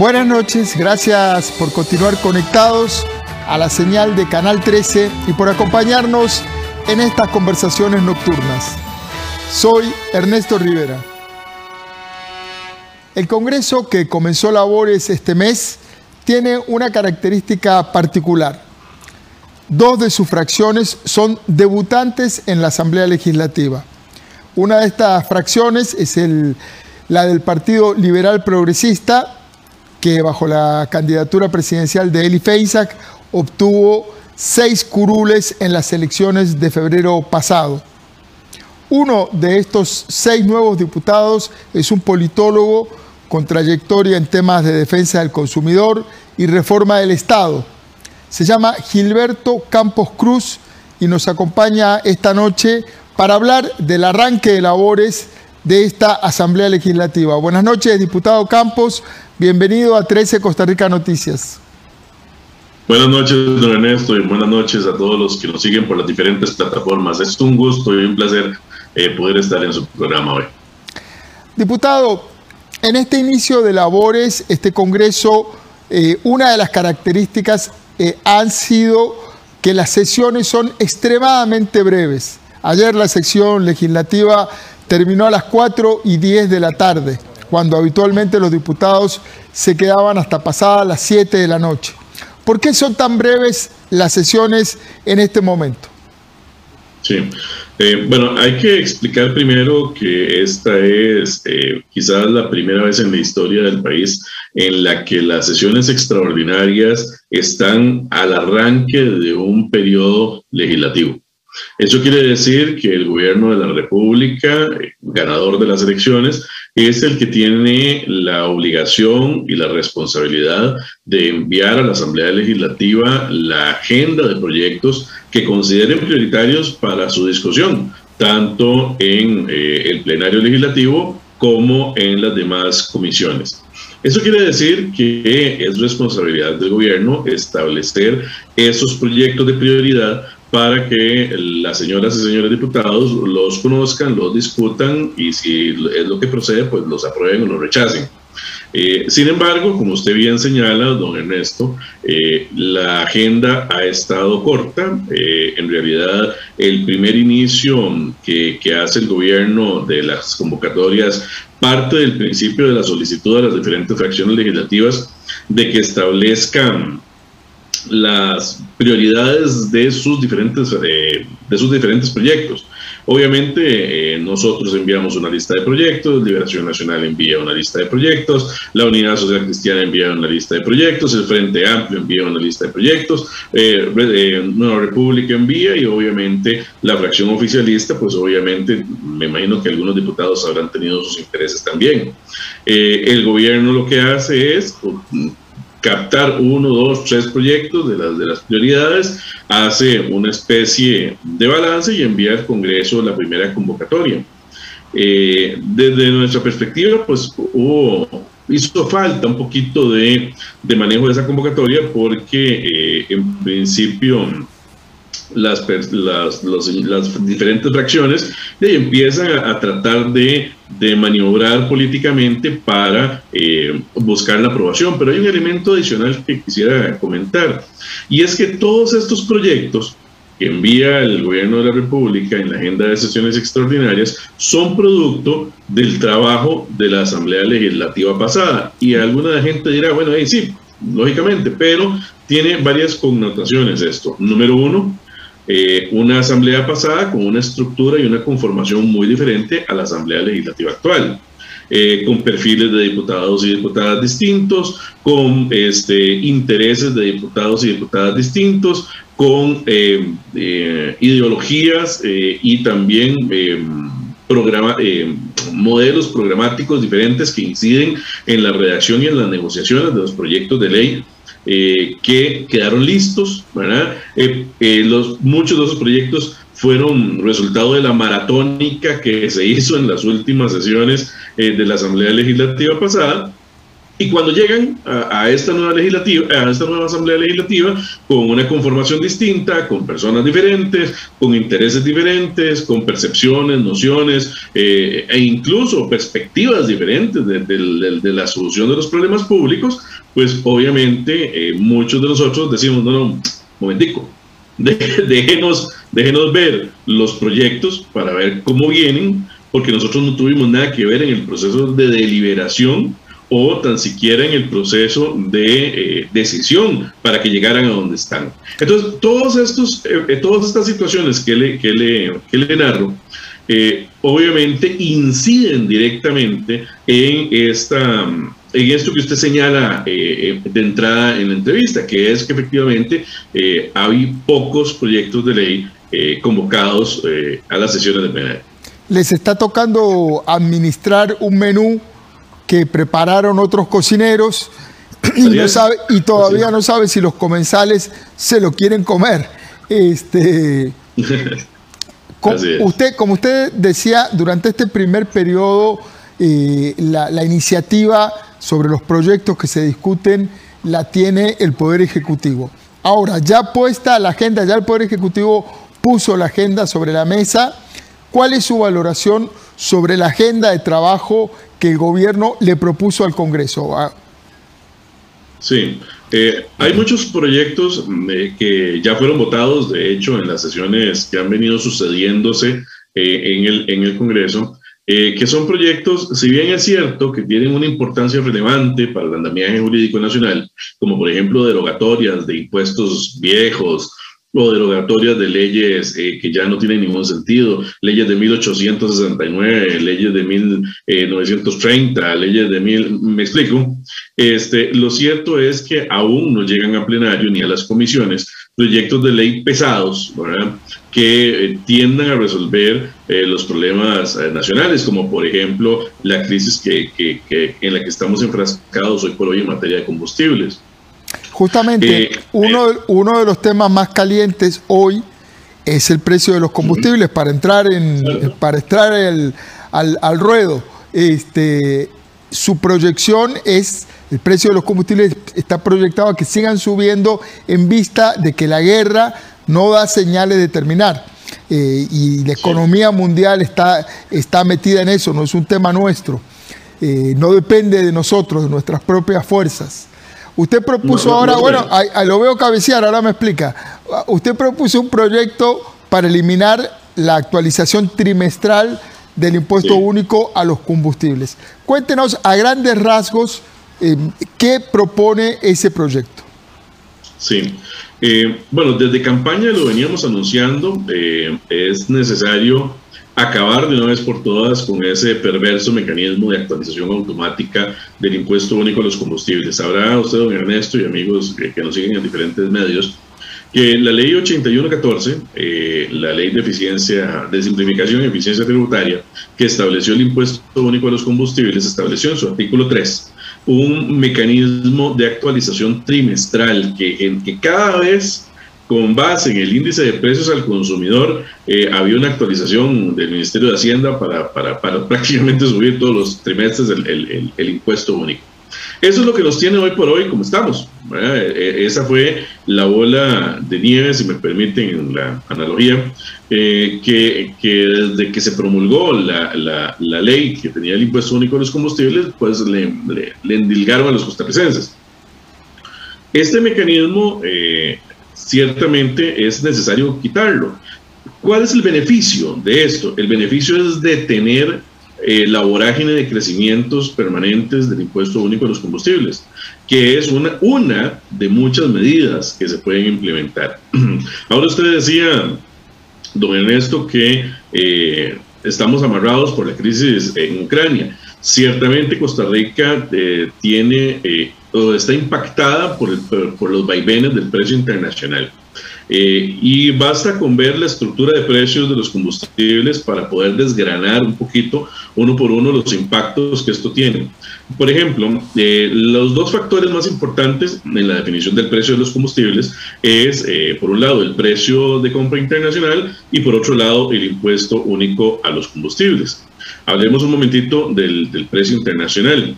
Buenas noches, gracias por continuar conectados a la señal de Canal 13 y por acompañarnos en estas conversaciones nocturnas. Soy Ernesto Rivera. El Congreso que comenzó labores este mes tiene una característica particular. Dos de sus fracciones son debutantes en la Asamblea Legislativa. Una de estas fracciones es la del Partido Liberal Progresista, que bajo la candidatura presidencial de Eli Feisak obtuvo seis curules en las elecciones de febrero pasado. Uno de estos seis nuevos diputados es un politólogo con trayectoria en temas de defensa del consumidor y reforma del Estado. Se llama Gilberto Campos Cruz y nos acompaña esta noche para hablar del arranque de labores de esta Asamblea Legislativa. Buenas noches, diputado Campos. Bienvenido a 13 Costa Rica Noticias. Buenas noches, don Ernesto, y buenas noches a todos los que nos siguen por las diferentes plataformas. Es un gusto y un placer eh, poder estar en su programa hoy. Diputado, en este inicio de labores, este Congreso, eh, una de las características eh, han sido que las sesiones son extremadamente breves. Ayer la sección legislativa terminó a las 4 y 10 de la tarde, cuando habitualmente los diputados se quedaban hasta pasadas las 7 de la noche. ¿Por qué son tan breves las sesiones en este momento? Sí, eh, bueno, hay que explicar primero que esta es eh, quizás la primera vez en la historia del país en la que las sesiones extraordinarias están al arranque de un periodo legislativo. Eso quiere decir que el gobierno de la República, ganador de las elecciones, es el que tiene la obligación y la responsabilidad de enviar a la Asamblea Legislativa la agenda de proyectos que consideren prioritarios para su discusión, tanto en eh, el plenario legislativo como en las demás comisiones. Eso quiere decir que es responsabilidad del gobierno establecer esos proyectos de prioridad para que las señoras y señores diputados los conozcan, los discutan y si es lo que procede, pues los aprueben o los rechacen. Eh, sin embargo, como usted bien señala, don Ernesto, eh, la agenda ha estado corta. Eh, en realidad, el primer inicio que, que, hace el gobierno de las convocatorias parte del principio de la solicitud de las diferentes fracciones legislativas de que establezcan las prioridades de sus diferentes, eh, de sus diferentes proyectos. Obviamente, eh, nosotros enviamos una lista de proyectos, Liberación Nacional envía una lista de proyectos, la Unidad Social Cristiana envía una lista de proyectos, el Frente Amplio envía una lista de proyectos, eh, Nueva República envía y obviamente la fracción oficialista, pues obviamente me imagino que algunos diputados habrán tenido sus intereses también. el gobierno lo que hace es captar uno, dos, tres proyectos de las, de las prioridades, hace una especie de balance y envía al Congreso la primera convocatoria. Eh, desde nuestra perspectiva, pues hubo, hizo falta un poquito de, de manejo de esa convocatoria porque eh, en principio las, las, las diferentes fracciones y empiezan a, tratar de, de, maniobrar políticamente para eh, buscar la aprobación. Pero hay un elemento adicional que quisiera comentar, y es que todos estos proyectos que envía el gobierno de la República en la agenda de sesiones extraordinarias son producto del trabajo de la Asamblea Legislativa pasada. Y alguna gente dirá, bueno, ahí sí, lógicamente, pero tiene varias connotaciones esto. Número uno, eh, una asamblea pasada con una estructura y una conformación muy diferente a la asamblea legislativa actual. Eh, con perfiles de diputados y diputadas distintos, con este, intereses de diputados y diputadas distintos, con eh, ideologías y también programa, modelos programáticos diferentes que inciden en la redacción y en las negociaciones de los proyectos de ley eh, que quedaron listos, ¿verdad? Eh, eh, los, muchos de esos proyectos fueron resultado de la maratónica que se hizo en las últimas sesiones de la Asamblea Legislativa pasada Y cuando llegan a, esta nueva legislativa, a esta nueva asamblea legislativa, con una conformación distinta, con personas diferentes, con intereses diferentes, con percepciones, nociones eh, e incluso perspectivas diferentes de, la solución de los problemas públicos, pues obviamente eh, muchos de nosotros decimos, no, no, momentico, déjenos, déjenos ver los proyectos para ver cómo vienen, porque nosotros no tuvimos nada que ver en el proceso de deliberación o tan siquiera en el proceso de eh, decisión para que llegaran a donde están. Entonces, todos estos, eh, eh, todas estas situaciones que le, que le, que le narro, obviamente inciden directamente en, esta, en esto que usted señala de entrada en la entrevista, que es que efectivamente hay pocos proyectos de ley convocados a las sesiones de plenario. Les está tocando administrar un menú que prepararon otros cocineros y, todavía no sabe si los comensales se lo quieren comer. Este, usted, como usted decía, durante este primer periodo, eh, la, iniciativa sobre los proyectos que se discuten la tiene el Poder Ejecutivo. Ahora, ya puesta la agenda, ya el Poder Ejecutivo puso la agenda sobre la mesa. ¿Cuál es su valoración sobre la agenda de trabajo que el gobierno le propuso al Congreso. Ah. Sí, eh, hay muchos proyectos eh, que ya fueron votados, de hecho, en las sesiones que han venido sucediéndose eh, en, el, en el Congreso, que son proyectos, si bien es cierto que tienen una importancia relevante para el andamiaje jurídico nacional, como por ejemplo derogatorias de impuestos viejos, o derogatorias de leyes eh, que ya no tienen ningún sentido, leyes de 1869, leyes de 1930, leyes de mil, me explico. Este, lo cierto es que aún no llegan a plenario ni a las comisiones proyectos de ley pesados, ¿verdad? que eh, tiendan a resolver eh, los problemas nacionales, como por ejemplo la crisis que, que, en la que estamos enfrascados hoy por hoy en materia de combustibles. Justamente, eh, uno, uno de los temas más calientes hoy es el precio de los combustibles para entrar en para entrar el, al, ruedo. Este, su proyección es el precio de los combustibles está proyectado a que sigan subiendo en vista de que la guerra no da señales de terminar. Eh, y la economía mundial está, está metida en eso, no es un tema nuestro. Eh, no depende de nosotros, de nuestras propias fuerzas. Usted propuso ahora, bueno, lo veo cabecear, ahora me explica. Usted propuso un proyecto para eliminar la actualización trimestral del impuesto único a los combustibles. Cuéntenos a grandes rasgos eh, qué propone ese proyecto. Sí, eh, bueno, desde campaña lo veníamos anunciando, eh, es necesario acabar de una vez por todas con ese perverso mecanismo de actualización automática del impuesto único a los combustibles. Sabrá usted, don Ernesto, y amigos que, nos siguen en diferentes medios, que la ley 8114, eh, la ley de eficiencia, de simplificación y eficiencia tributaria, que estableció el impuesto único a los combustibles, estableció en su artículo 3 un mecanismo de actualización trimestral que, en que cada vez con base en el índice de precios al consumidor, eh, había una actualización del Ministerio de Hacienda para, para, para prácticamente subir todos los trimestres el, el, el, impuesto único. Eso es lo que nos tiene hoy por hoy como estamos. Eh, eh, esa fue la bola de nieve, si me permiten la analogía, que, que, desde que se promulgó la, la, la, ley que tenía el impuesto único a los combustibles, pues le, le, endilgaron a los costarricenses. Este mecanismo ciertamente es necesario quitarlo. ¿Cuál es el beneficio de esto? El beneficio es detener eh, la vorágine de crecimientos permanentes del impuesto único a los combustibles, que es una, una de muchas medidas que se pueden implementar. Ahora usted decía, don Ernesto, que eh, estamos amarrados por la crisis en Ucrania. Ciertamente Costa Rica eh, tiene o está impactada por, por, los vaivenes del precio internacional. Eh, y basta con ver la estructura de precios de los combustibles para poder desgranar un poquito uno por uno los impactos que esto tiene. Por ejemplo, eh, los dos factores más importantes en la definición del precio de los combustibles es, eh, por un lado, el precio de compra internacional y por otro lado, el impuesto único a los combustibles. Hablemos un momentito del, del precio internacional.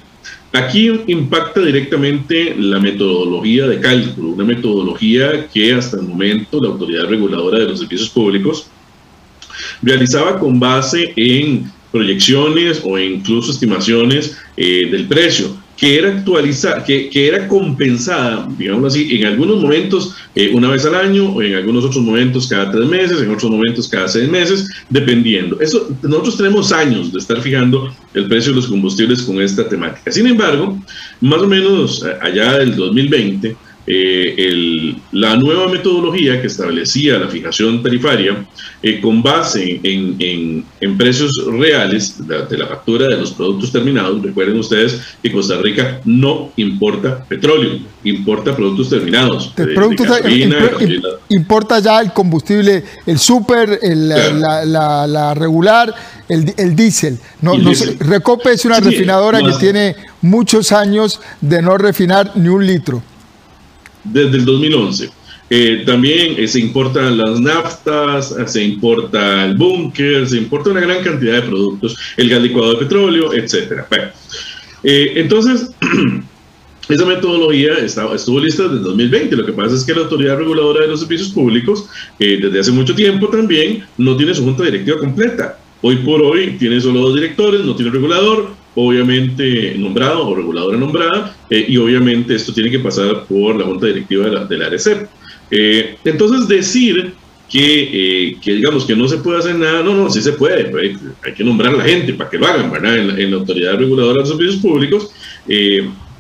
Aquí impacta directamente la metodología de cálculo, una metodología que hasta el momento la autoridad reguladora de los servicios públicos realizaba con base en proyecciones o incluso estimaciones eh, del precio que era actualizada, que, que, era compensada, digamos así, en algunos momentos eh, una vez al año, o en algunos otros momentos cada tres meses, en otros momentos cada seis meses, dependiendo. Eso, nosotros tenemos años de estar fijando el precio de los combustibles con esta temática. Sin embargo, más o menos eh, allá del 2020, eh, el, la nueva metodología que establecía la fijación tarifaria eh, con base en, en, en precios reales de, de, la factura de los productos terminados. Recuerden ustedes que Costa Rica no importa petróleo, importa productos terminados. De, de productos gasolina, imp, importa ya el combustible, el súper, claro. la, la, la, regular, el, el diésel. No, no, Recope es una sí, refinadora que tiene muchos años de no refinar ni un litro desde el 2011. Eh, también eh, se importan las naftas, se importa el búnker, se importa una gran cantidad de productos, el gas licuado de petróleo, etc. Bueno, eh, entonces, esa metodología está, estuvo lista desde el 2020. Lo que pasa es que la Autoridad Reguladora de los Servicios Públicos, desde hace mucho tiempo también, no tiene su junta directiva completa. Hoy por hoy tiene solo dos directores, no tiene regulador, obviamente nombrado o reguladora nombrada, eh, y obviamente esto tiene que pasar por la junta directiva de la, de la ARECEP. Eh, entonces, decir que, eh, que, digamos que no se puede hacer nada, no, no, sí se puede, hay, que nombrar a la gente para que lo hagan, ¿verdad? En, la autoridad reguladora de servicios públicos,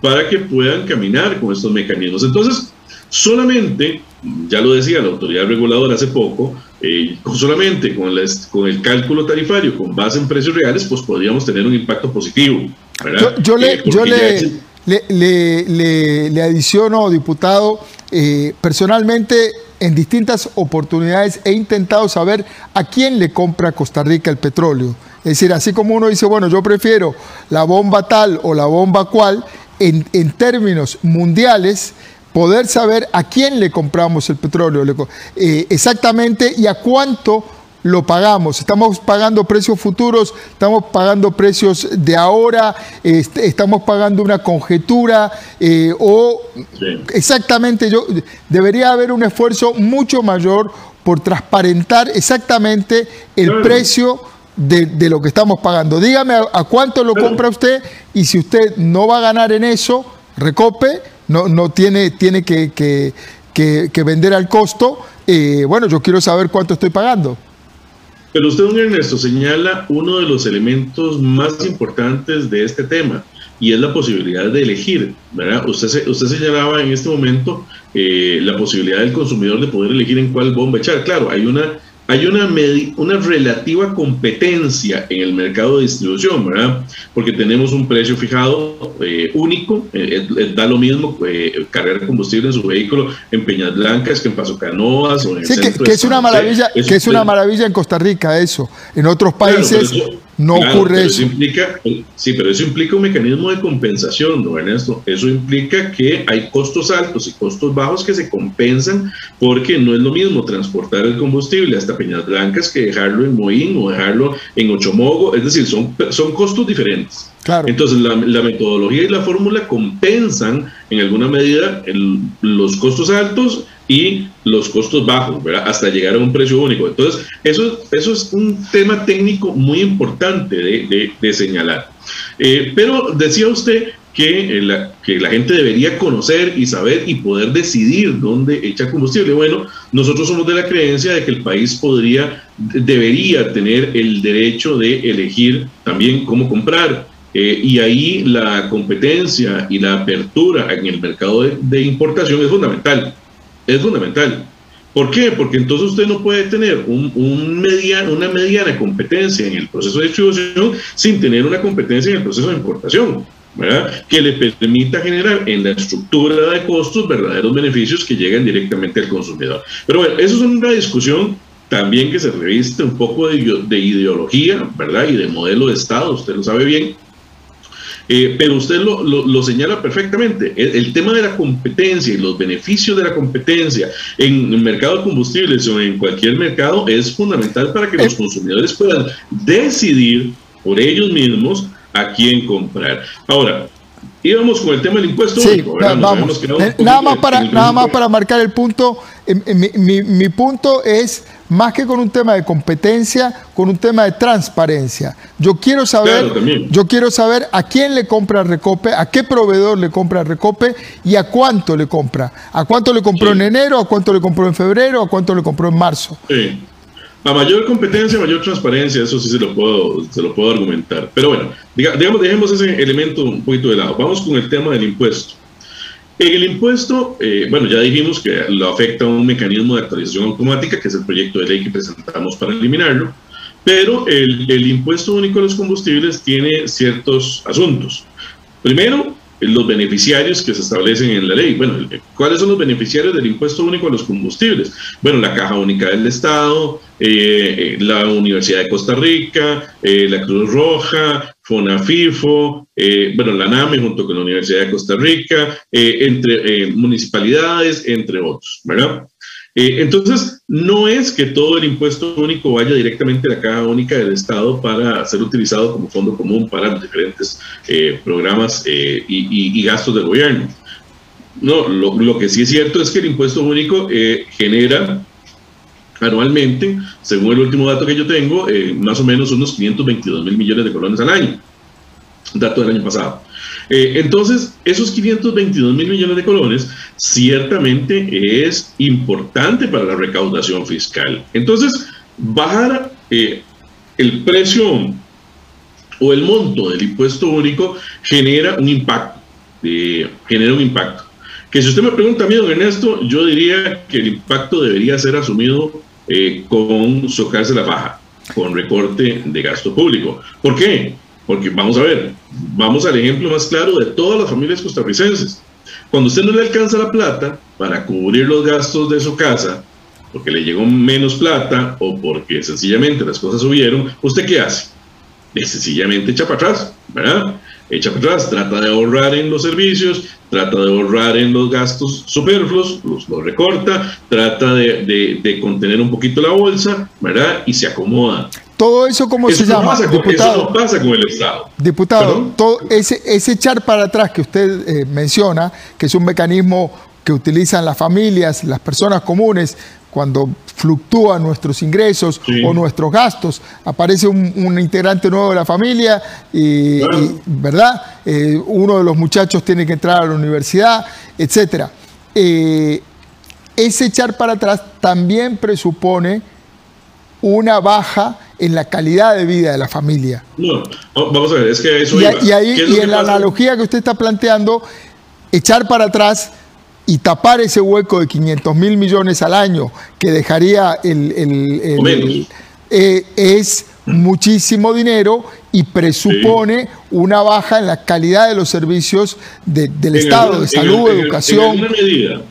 para que puedan caminar con estos mecanismos. Entonces, solamente, ya lo decía la autoridad reguladora hace poco, eh, solamente con, la, con, el cálculo tarifario con base en precios reales, pues podríamos tener un impacto positivo. ¿verdad? Yo, yo, le, eh, yo le, es... le, le, le, adiciono, diputado, eh, personalmente en distintas oportunidades he intentado saber a quién le compra Costa Rica el petróleo. Es decir, así como uno dice, bueno, yo prefiero la bomba tal o la bomba cual, en, en términos mundiales, poder saber a quién le compramos el petróleo eh, exactamente y a cuánto lo pagamos. Estamos pagando precios futuros, estamos pagando precios de ahora, estamos pagando una conjetura eh, o sí. exactamente yo debería haber un esfuerzo mucho mayor por transparentar exactamente el claro. precio de, de, lo que estamos pagando. Dígame a, a cuánto lo claro. compra usted y si usted no va a ganar en eso, recope no, no tiene, tiene que, que, que, vender al costo, eh, bueno, yo quiero saber cuánto estoy pagando. Pero usted, don Ernesto, señala uno de los elementos más importantes de este tema y es la posibilidad de elegir, ¿verdad? Usted, usted señalaba en este momento eh, la posibilidad del consumidor de poder elegir en cuál bomba echar. Claro, hay una hay una, una relativa competencia en el mercado de distribución, ¿verdad? Porque tenemos un precio fijado eh, único, eh, eh, da lo mismo cargar combustible en su vehículo en Peñas Blancas que en Paso Canoas o en sí, que, que, es una maravilla, es que es una maravilla en Costa Rica eso. En otros países claro, no claro, ocurre eso. eso. Implica, sí, pero eso implica un mecanismo de compensación, ¿no, Ernesto? Eso implica que hay costos altos y costos bajos que se compensan porque no es lo mismo transportar el combustible hasta Peñas Blancas que dejarlo en Moín o dejarlo en Ochomogo, es decir, son, son costos diferentes. Claro. Entonces, la, la, metodología y la fórmula compensan en alguna medida el, los costos altos y los costos bajos, ¿verdad? hasta llegar a un precio único. Entonces, eso, eso es un tema técnico muy importante de, de, señalar. Eh, pero decía usted que la, que la gente debería conocer y saber y poder decidir dónde echar combustible. Bueno, nosotros somos de la creencia de que el país podría, debería tener el derecho de elegir también cómo comprar. Eh, y ahí la competencia y la apertura en el mercado de, de importación es fundamental. Es fundamental. ¿Por qué? Porque entonces usted no puede tener una mediana competencia en el proceso de distribución sin tener una competencia en el proceso de importación. ¿verdad? que le permita generar en la estructura de costos verdaderos beneficios que lleguen directamente al consumidor. Pero bueno, eso es una discusión también que se reviste un poco de, de ideología, ¿verdad? Y de modelo de Estado, usted lo sabe bien. Eh, pero usted lo, lo, lo, señala perfectamente. El, el, tema de la competencia y los beneficios de la competencia en el mercado de combustibles o en cualquier mercado es fundamental para que los consumidores puedan decidir por ellos mismos a quién comprar. Ahora, íbamos con el tema del impuesto sí, vamos. nada más para nada más para marcar el punto mi, mi, punto es más que con un tema de competencia con un tema de transparencia yo quiero saber yo quiero saber a quién le compra Recope a qué proveedor le compra Recope y a cuánto le compra a cuánto le compró en enero a cuánto le compró en febrero a cuánto le compró en marzo sí. A mayor competencia, mayor transparencia, eso sí se lo puedo, se lo puedo argumentar. Pero bueno, digamos, dejemos ese elemento un poquito de lado. Vamos con el tema del impuesto. En el impuesto, eh, bueno, ya dijimos que lo afecta un mecanismo de actualización automática, que es el proyecto de ley que presentamos para eliminarlo, pero el, el impuesto único a los combustibles tiene ciertos asuntos. Primero, los beneficiarios que se establecen en la ley. Bueno, ¿cuáles son los beneficiarios del impuesto único a los combustibles? Bueno, la Caja Única del Estado, eh, la Universidad de Costa Rica, eh, la Cruz Roja, FONAFIFO, eh, bueno, la NAME junto con la Universidad de Costa Rica, entre municipalidades, entre otros, ¿verdad? Eh, entonces, no es que todo el impuesto único vaya directamente a la caja única del Estado para ser utilizado como fondo común para los diferentes eh, programas eh, y, gastos del gobierno. No, lo, que sí es cierto es que el impuesto único genera anualmente, según el último dato que yo tengo, más o menos unos 522 mil millones de colones al año, dato del año pasado. Eh, entonces, esos 522 mil millones de colones ciertamente es importante para la recaudación fiscal. Entonces, bajar eh, el precio o el monto del impuesto único genera un impacto, eh, genera un impacto. Que si usted me pregunta a mí, don Ernesto, yo diría que el impacto debería ser asumido con socarse la baja, con recorte de gasto público. ¿Por qué? Porque vamos a ver, vamos al ejemplo más claro de todas las familias costarricenses. Cuando usted no le alcanza la plata para cubrir los gastos de su casa, porque le llegó menos plata o porque sencillamente las cosas subieron, ¿usted qué hace? Sencillamente echa para atrás, ¿verdad? Echa para atrás, trata de ahorrar en los servicios, trata de ahorrar en los gastos superfluos, los, recorta, trata de, de contener un poquito la bolsa, ¿verdad? Y se acomoda. Todo eso, ¿cómo se llama? diputado, eso pasa con el Estado. Diputado, todo ese, ese echar para atrás que usted eh, menciona, que es un mecanismo que utilizan las familias, las personas comunes, cuando fluctúan nuestros ingresos o nuestros gastos, aparece un, integrante nuevo de la familia y, ¿verdad? Eh, uno de los muchachos tiene que entrar a la universidad, etc. Eh, ese echar para atrás también presupone una baja en la calidad de vida de la familia. No, vamos a ver, es que eso... Y, y ahí, y en la analogía que usted está planteando, echar para atrás y tapar ese hueco de 500 mil millones al año que dejaría el, eh, es muchísimo dinero y presupone una baja en la calidad de los servicios del Estado, de salud, educación. medida,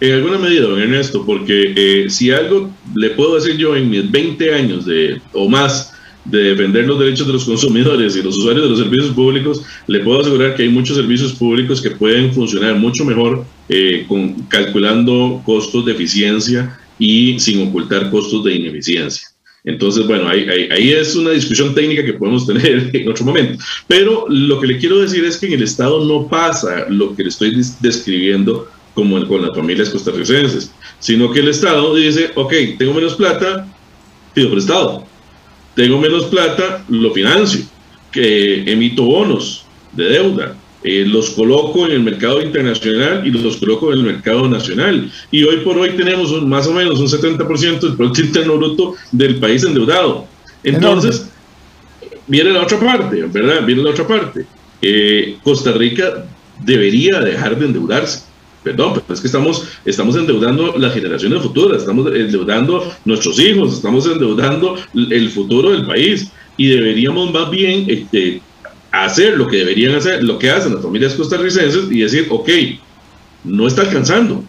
en alguna medida, don Ernesto, porque eh, si algo le puedo decir yo en mis 20 años de, o más de defender los derechos de los consumidores y los usuarios de los servicios públicos, le puedo asegurar que hay muchos servicios públicos que pueden funcionar mucho mejor eh, con, calculando costos de eficiencia y sin ocultar costos de ineficiencia. Entonces, bueno, ahí, ahí, es una discusión técnica que podemos tener en otro momento. Pero lo que le quiero decir es que en el Estado no pasa lo que le estoy describiendo como con las familias costarricenses, sino que el Estado dice, ok, tengo menos plata, pido prestado. Tengo menos plata, lo financio, que emito bonos de deuda, eh, los coloco en el mercado internacional y los coloco en el mercado nacional. Y hoy por hoy tenemos más o menos un 70% del Producto Interno Bruto del país endeudado. Entonces, viene la otra parte, ¿verdad? Viene la otra parte. Eh, Costa Rica debería dejar de endeudarse Perdón, pero es que estamos, estamos endeudando las generaciones futuras, estamos endeudando nuestros hijos, estamos endeudando el futuro del país. Y deberíamos más bien este, hacer lo que deberían hacer, lo que hacen las familias costarricenses y decir, ok, no está alcanzando,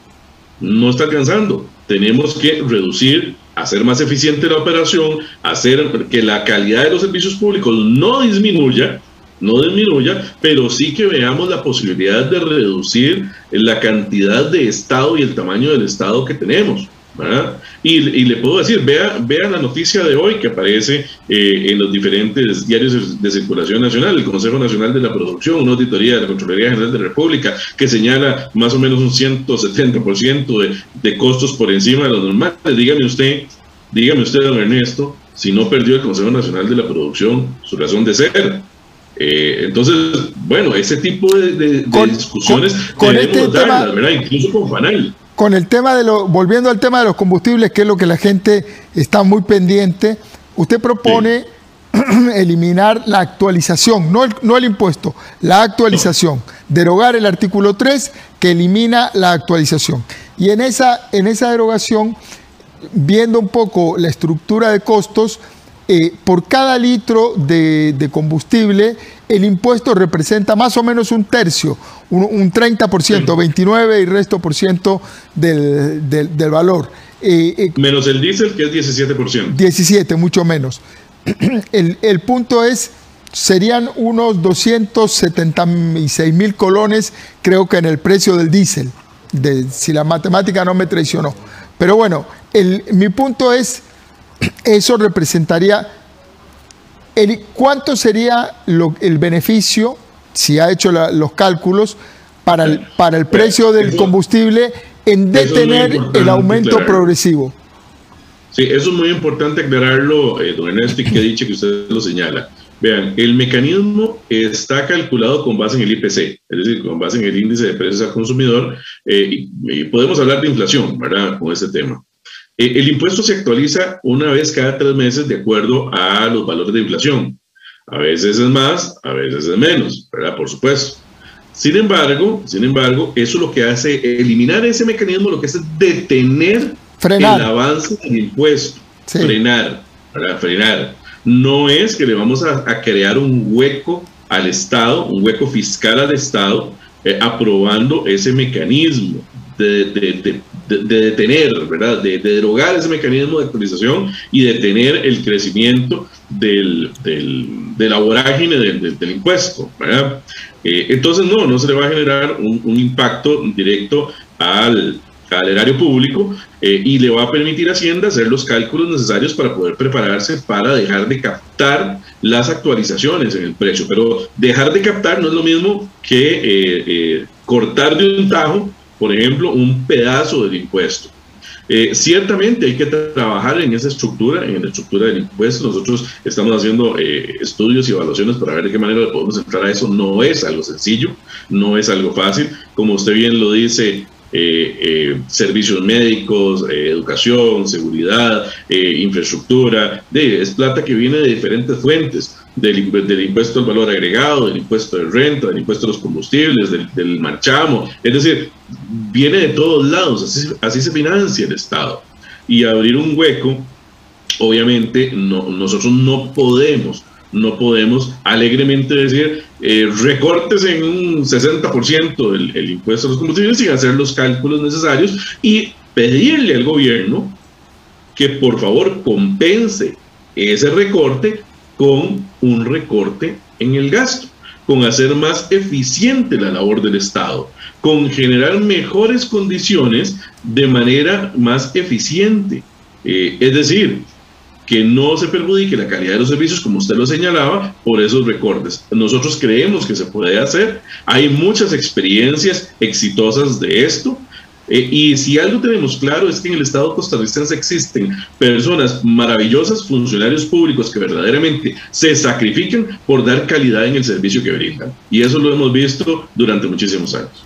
no está alcanzando, tenemos que reducir, hacer más eficiente la operación, hacer que la calidad de los servicios públicos no disminuya no disminuya, pero sí que veamos la posibilidad de reducir la cantidad de Estado y el tamaño del Estado que tenemos. Y, le puedo decir, vea, vea la noticia de hoy que aparece eh, en los diferentes diarios de, circulación nacional, el Consejo Nacional de la Producción, una auditoría de la Contraloría General de la República, que señala más o menos un 170% de, de costos por encima de lo normal. Dígame usted, dígame usted, don Ernesto, si no perdió el Consejo Nacional de la Producción su razón de ser. Eh, entonces, bueno, ese tipo de, discusiones con, este darlas, ¿verdad? Incluso con Fanal con el tema de lo, volviendo al tema de los combustibles, que es lo que la gente está muy pendiente, usted propone eliminar la actualización, no el, no el impuesto, la actualización, derogar el artículo 3 que elimina la actualización. Y en esa, en esa derogación, viendo un poco la estructura de costos, eh, por cada litro de, combustible, el impuesto representa más o menos un tercio, un, 30%, 29 y resto por ciento del, valor. Eh, eh, menos el diésel, que es 17%. 17, mucho menos. El, punto es, serían unos 276 mil colones, creo que en el precio del diésel, de, si la matemática no me traicionó. Pero bueno, mi punto es eso representaría, el, ¿cuánto sería el beneficio, si ha hecho los cálculos, para el, para el precio del combustible en detener el aumento progresivo? Sí, eso es muy importante aclararlo, eh, don Ernesto, y que ha dicho que usted lo señala. Vean, el mecanismo está calculado con base en el IPC, es decir, con base en el índice de precios al consumidor, eh, y, podemos hablar de inflación, ¿verdad? Con ese tema. Eh, el impuesto se actualiza una vez cada tres meses de acuerdo a los valores de inflación. A veces es más, a veces es menos, ¿verdad? Por supuesto. Sin embargo, sin embargo, eso lo que hace, eliminar ese mecanismo, lo que hace es detener el avance del impuesto. Frenar, ¿verdad? Frenar. No es que le vamos a, crear un hueco al Estado, un hueco fiscal al Estado, eh, aprobando ese mecanismo de, detener, ¿verdad? De, derogar ese mecanismo de actualización y detener el crecimiento del, de la vorágine del, impuesto, ¿verdad? Eh, entonces, no, no se le va a generar un, impacto directo al, al erario público eh, y le va a permitir a Hacienda hacer los cálculos necesarios para poder prepararse para dejar de captar las actualizaciones en el precio. Pero dejar de captar no es lo mismo que eh, cortar de un tajo por ejemplo, un pedazo del impuesto. Eh, ciertamente hay que trabajar en esa estructura, en la estructura del impuesto. Nosotros estamos haciendo eh, estudios y evaluaciones para ver de qué manera podemos entrar a eso. No es algo sencillo, no es algo fácil. Como usted bien lo dice, eh, servicios médicos, educación, seguridad, infraestructura. es plata que viene de diferentes fuentes del, impuesto al valor agregado, del impuesto de renta, del impuesto a los combustibles, del, marchamo. Es decir, viene de todos lados, así, se financia el Estado. Y abrir un hueco, obviamente, no, nosotros no podemos no podemos alegremente decir eh, recortes en un 60% el, el impuesto a los combustibles sin hacer los cálculos necesarios y pedirle al gobierno que por favor compense ese recorte con un recorte en el gasto, con hacer más eficiente la labor del Estado, con generar mejores condiciones de manera más eficiente. Eh, es decir, que no se perjudique la calidad de los servicios, como usted lo señalaba, por esos recortes. Nosotros creemos que se puede hacer. Hay muchas experiencias exitosas de esto. Eh, y si algo tenemos claro es que en el Estado costarricense existen personas maravillosas, funcionarios públicos que verdaderamente se sacrifican por dar calidad en el servicio que brindan. Y eso lo hemos visto durante muchísimos años.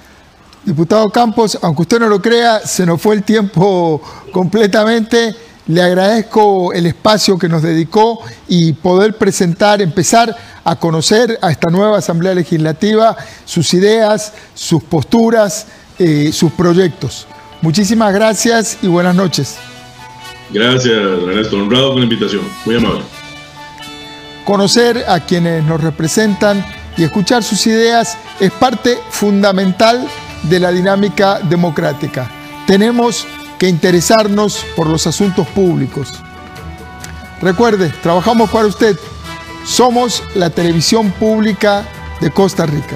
Diputado Campos, aunque usted no lo crea, se nos fue el tiempo completamente. Le agradezco el espacio que nos dedicó y poder presentar, empezar a conocer a esta nueva Asamblea Legislativa, sus ideas, sus posturas eh, sus proyectos. Muchísimas gracias y buenas noches. Gracias, Ernesto. Honrado con la invitación. Muy amable. Conocer a quienes nos representan y escuchar sus ideas es parte fundamental de la dinámica democrática. Tenemos que interesarnos por los asuntos públicos. Recuerde, trabajamos para usted. Somos la televisión pública de Costa Rica.